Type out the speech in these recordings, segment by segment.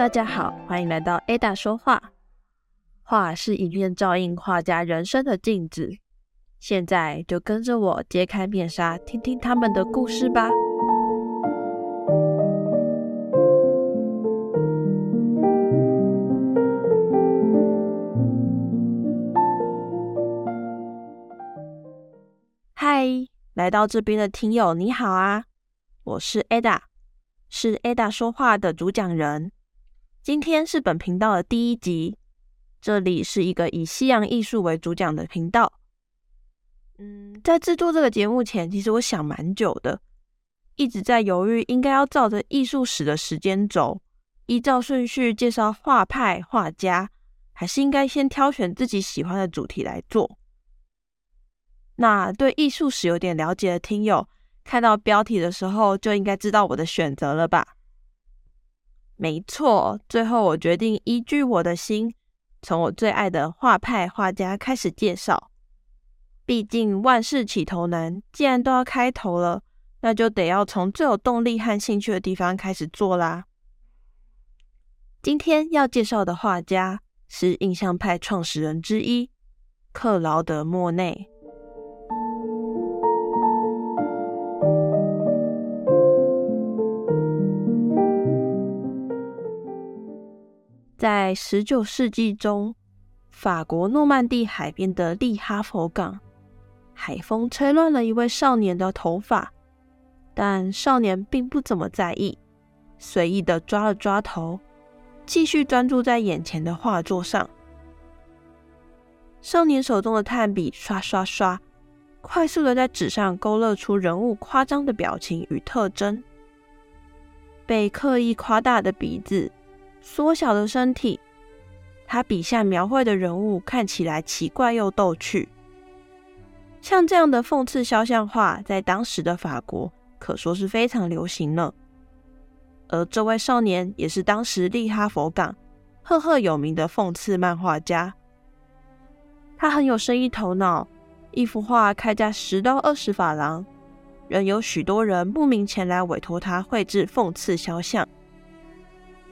大家好，欢迎来到 Ada 说话。画是一面照应画家人生的镜子，现在就跟着我揭开面纱，听听他们的故事吧。嗨，来到这边的听友你好啊，我是 Ada，是 Ada 说话的主讲人。今天是本频道的第一集，这里是一个以西洋艺术为主讲的频道。嗯，在制作这个节目前，其实我想蛮久的，一直在犹豫应该要照着艺术史的时间轴，依照顺序介绍画派、画家，还是应该先挑选自己喜欢的主题来做。那对艺术史有点了解的听友，看到标题的时候就应该知道我的选择了吧？没错，最后我决定依据我的心，从我最爱的画派画家开始介绍。毕竟万事起头难，既然都要开头了，那就得要从最有动力和兴趣的地方开始做啦。今天要介绍的画家是印象派创始人之一克劳德·莫内。在十九世纪中，法国诺曼底海边的利哈佛港，海风吹乱了一位少年的头发，但少年并不怎么在意，随意的抓了抓头，继续专注在眼前的画作上。少年手中的炭笔刷刷刷，快速的在纸上勾勒出人物夸张的表情与特征，被刻意夸大的鼻子。缩小的身体，他笔下描绘的人物看起来奇怪又逗趣。像这样的讽刺肖像画，在当时的法国可说是非常流行了。而这位少年也是当时利哈佛港赫赫有名的讽刺漫画家。他很有生意头脑，一幅画开价十到二十法郎，仍有许多人慕名前来委托他绘制讽刺肖像。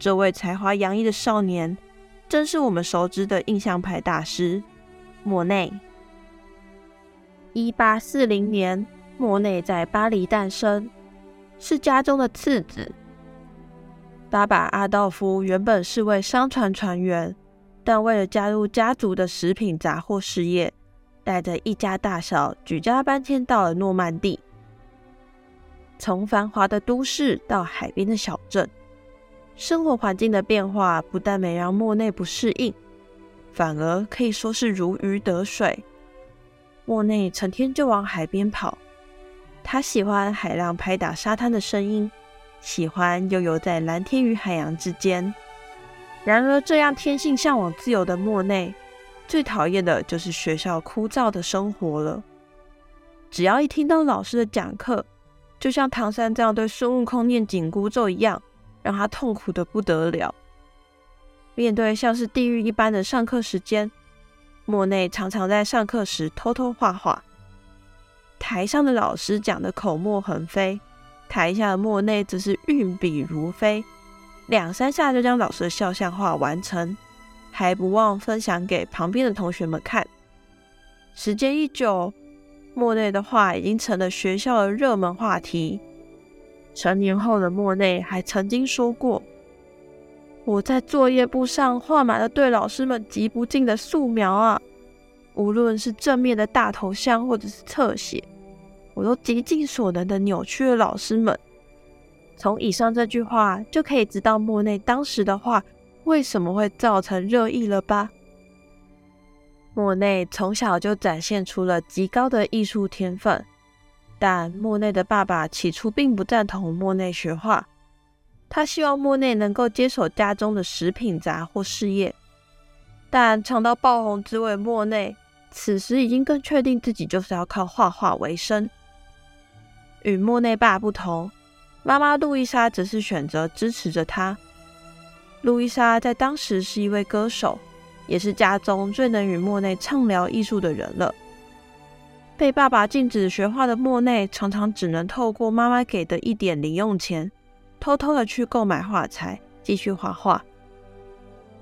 这位才华洋溢的少年，正是我们熟知的印象派大师莫内。一八四零年，莫内在巴黎诞生，是家中的次子。爸爸阿道夫原本是位商船船员，但为了加入家族的食品杂货事业，带着一家大小举家搬迁到了诺曼底。从繁华的都市到海边的小镇。生活环境的变化不但没让莫内不适应，反而可以说是如鱼得水。莫内成天就往海边跑，他喜欢海浪拍打沙滩的声音，喜欢悠游在蓝天与海洋之间。然而，这样天性向往自由的莫内，最讨厌的就是学校枯燥的生活了。只要一听到老师的讲课，就像唐三这样对孙悟空念紧箍咒一样。让他痛苦的不得了。面对像是地狱一般的上课时间，莫内常常在上课时偷偷画画。台上的老师讲的口沫横飞，台下的莫内则是运笔如飞，两三下就将老师的肖像画完成，还不忘分享给旁边的同学们看。时间一久，莫内的画已经成了学校的热门话题。成年后的莫内还曾经说过：“我在作业簿上画满了对老师们极不敬的素描啊，无论是正面的大头像或者是侧写，我都极尽所能的扭曲了老师们。”从以上这句话就可以知道莫内当时的话为什么会造成热议了吧？莫内从小就展现出了极高的艺术天分。但莫内的爸爸起初并不赞同莫内学画，他希望莫内能够接手家中的食品杂货事业。但尝到爆红滋味，莫内此时已经更确定自己就是要靠画画为生。与莫内爸不同，妈妈路易莎则是选择支持着他。路易莎在当时是一位歌手，也是家中最能与莫内畅聊艺术的人了。被爸爸禁止学画的莫内，常常只能透过妈妈给的一点零用钱，偷偷的去购买画材，继续画画。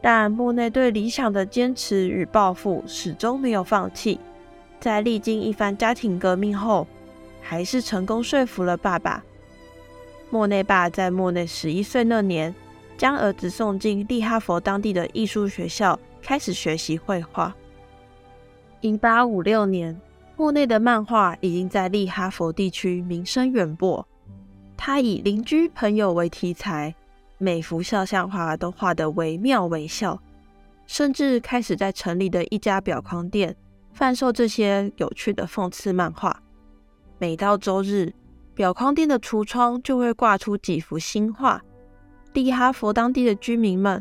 但莫内对理想的坚持与抱负始终没有放弃，在历经一番家庭革命后，还是成功说服了爸爸。莫内爸在莫内十一岁那年，将儿子送进利哈佛当地的艺术学校，开始学习绘画。一八五六年，莫内的漫画已经在利哈佛地区名声远播。他以邻居朋友为题材。每幅肖像画都画得惟妙惟肖，甚至开始在城里的一家表框店贩售这些有趣的讽刺漫画。每到周日，表框店的橱窗就会挂出几幅新画，利哈佛当地的居民们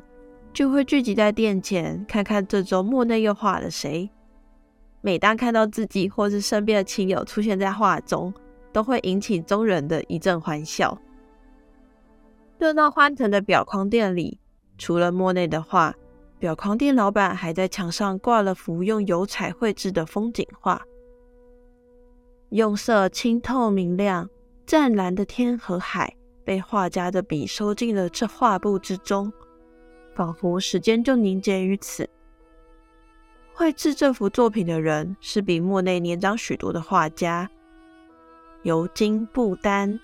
就会聚集在店前，看看这周莫内又画了谁。每当看到自己或是身边的亲友出现在画中，都会引起众人的一阵欢笑。热闹欢腾的表框店里，除了莫内的画，表框店老板还在墙上挂了幅用油彩绘制的风景画，用色清透明亮，湛蓝的天和海被画家的笔收进了这画布之中，仿佛时间就凝结于此。绘制这幅作品的人是比莫内年长许多的画家，尤金·布丹。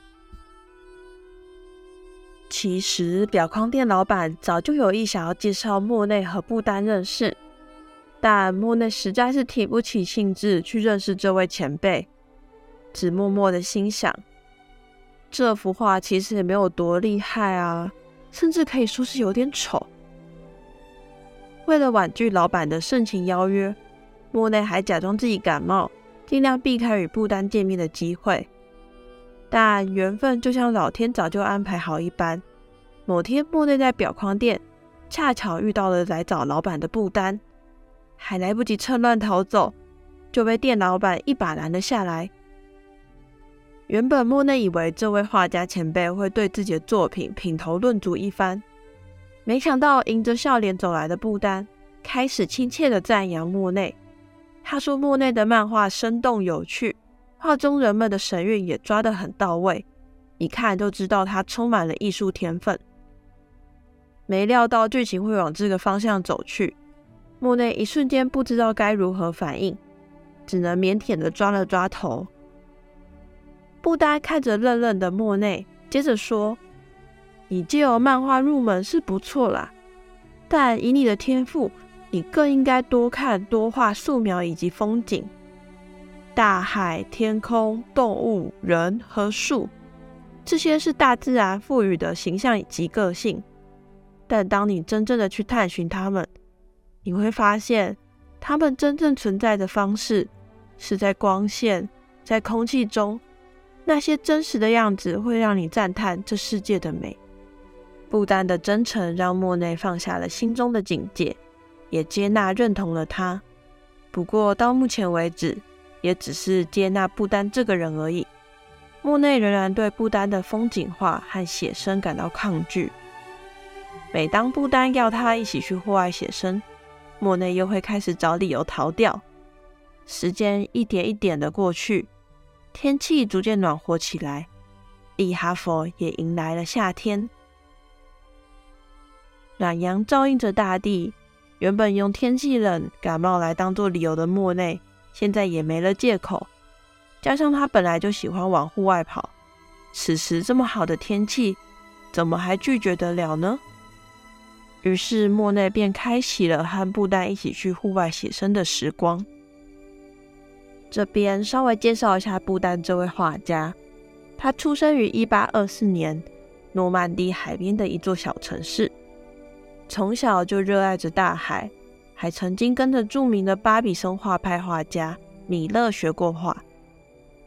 其实，表框店老板早就有意想要介绍莫内和布丹认识，但莫内实在是提不起兴致去认识这位前辈，只默默的心想：这幅画其实也没有多厉害啊，甚至可以说是有点丑。为了婉拒老板的盛情邀约，莫内还假装自己感冒，尽量避开与布丹见面的机会。但缘分就像老天早就安排好一般，某天莫内在表框店恰巧遇到了来找老板的布丹，还来不及趁乱逃走，就被店老板一把拦了下来。原本莫内以为这位画家前辈会对自己的作品品头论足一番，没想到迎着笑脸走来的布丹开始亲切的赞扬莫内，他说莫内的漫画生动有趣。画中人们的神韵也抓得很到位，一看就知道他充满了艺术天分。没料到剧情会往这个方向走去，莫内一瞬间不知道该如何反应，只能腼腆的抓了抓头。布丹看着愣愣的莫内，接着说：“你借由漫画入门是不错啦，但以你的天赋，你更应该多看多画素描以及风景。”大海、天空、动物、人和树，这些是大自然赋予的形象以及个性。但当你真正的去探寻它们，你会发现，它们真正存在的方式是在光线、在空气中，那些真实的样子会让你赞叹这世界的美。不丹的真诚让莫内放下了心中的警戒，也接纳认同了他。不过到目前为止，也只是接纳不丹这个人而已。莫内仍然对不丹的风景画和写生感到抗拒。每当不丹要他一起去户外写生，莫内又会开始找理由逃掉。时间一点一点的过去，天气逐渐暖和起来，利哈佛也迎来了夏天。暖阳照映着大地，原本用天气冷感冒来当做理由的莫内。现在也没了借口，加上他本来就喜欢往户外跑，此时这么好的天气，怎么还拒绝得了呢？于是莫内便开启了和布丹一起去户外写生的时光。这边稍微介绍一下布丹这位画家，他出生于一八二四年诺曼底海边的一座小城市，从小就热爱着大海。还曾经跟着著名的巴比松画派画家米勒学过画，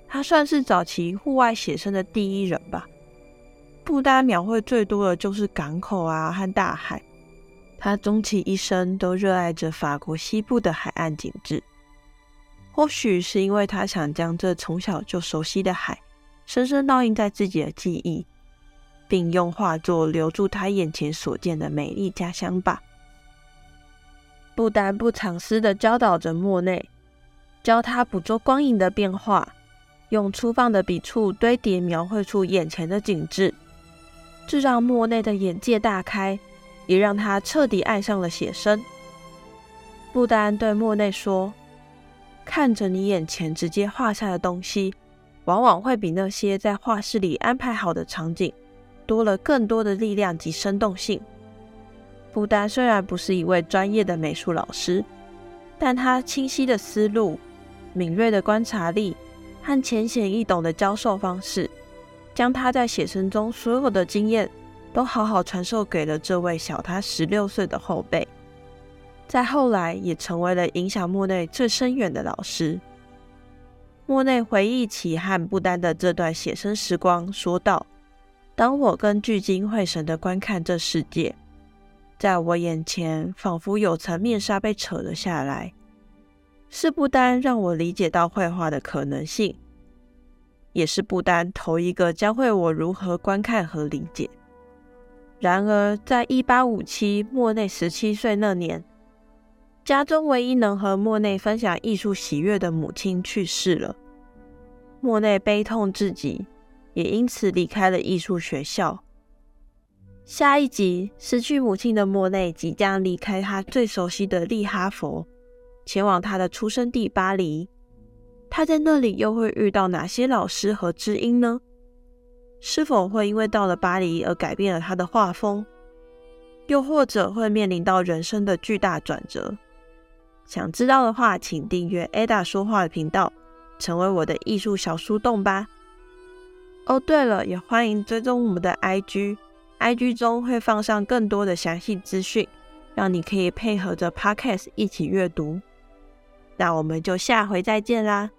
他算是早期户外写生的第一人吧。布丹描绘最多的就是港口啊和大海，他终其一生都热爱着法国西部的海岸景致。或许是因为他想将这从小就熟悉的海深深烙印在自己的记忆，并用画作留住他眼前所见的美丽家乡吧。不丹不藏私的教导着莫内，教他捕捉光影的变化，用粗放的笔触堆叠描绘出眼前的景致。这让莫内的眼界大开，也让他彻底爱上了写生。不丹对莫内说：“看着你眼前直接画下的东西，往往会比那些在画室里安排好的场景多了更多的力量及生动性。”不丹虽然不是一位专业的美术老师，但他清晰的思路、敏锐的观察力和浅显易懂的教授方式，将他在写生中所有的经验都好好传授给了这位小他十六岁的后辈。在后来，也成为了影响莫内最深远的老师。莫内回忆起和不丹的这段写生时光，说道：“当我跟聚精会神的观看这世界，在我眼前仿佛有层面纱被扯了下来，是不丹让我理解到绘画的可能性，也是不丹头一个教会我如何观看和理解。然而，在一八五七，莫内十七岁那年。”家中唯一能和莫内分享艺术喜悦的母亲去世了，莫内悲痛至极，也因此离开了艺术学校。下一集，失去母亲的莫内即将离开他最熟悉的利哈佛，前往他的出生地巴黎。他在那里又会遇到哪些老师和知音呢？是否会因为到了巴黎而改变了他的画风？又或者会面临到人生的巨大转折？想知道的话，请订阅 Ada 说话的频道，成为我的艺术小树洞吧。哦，对了，也欢迎追踪我们的 IG，IG 中会放上更多的详细资讯，让你可以配合着 Podcast 一起阅读。那我们就下回再见啦。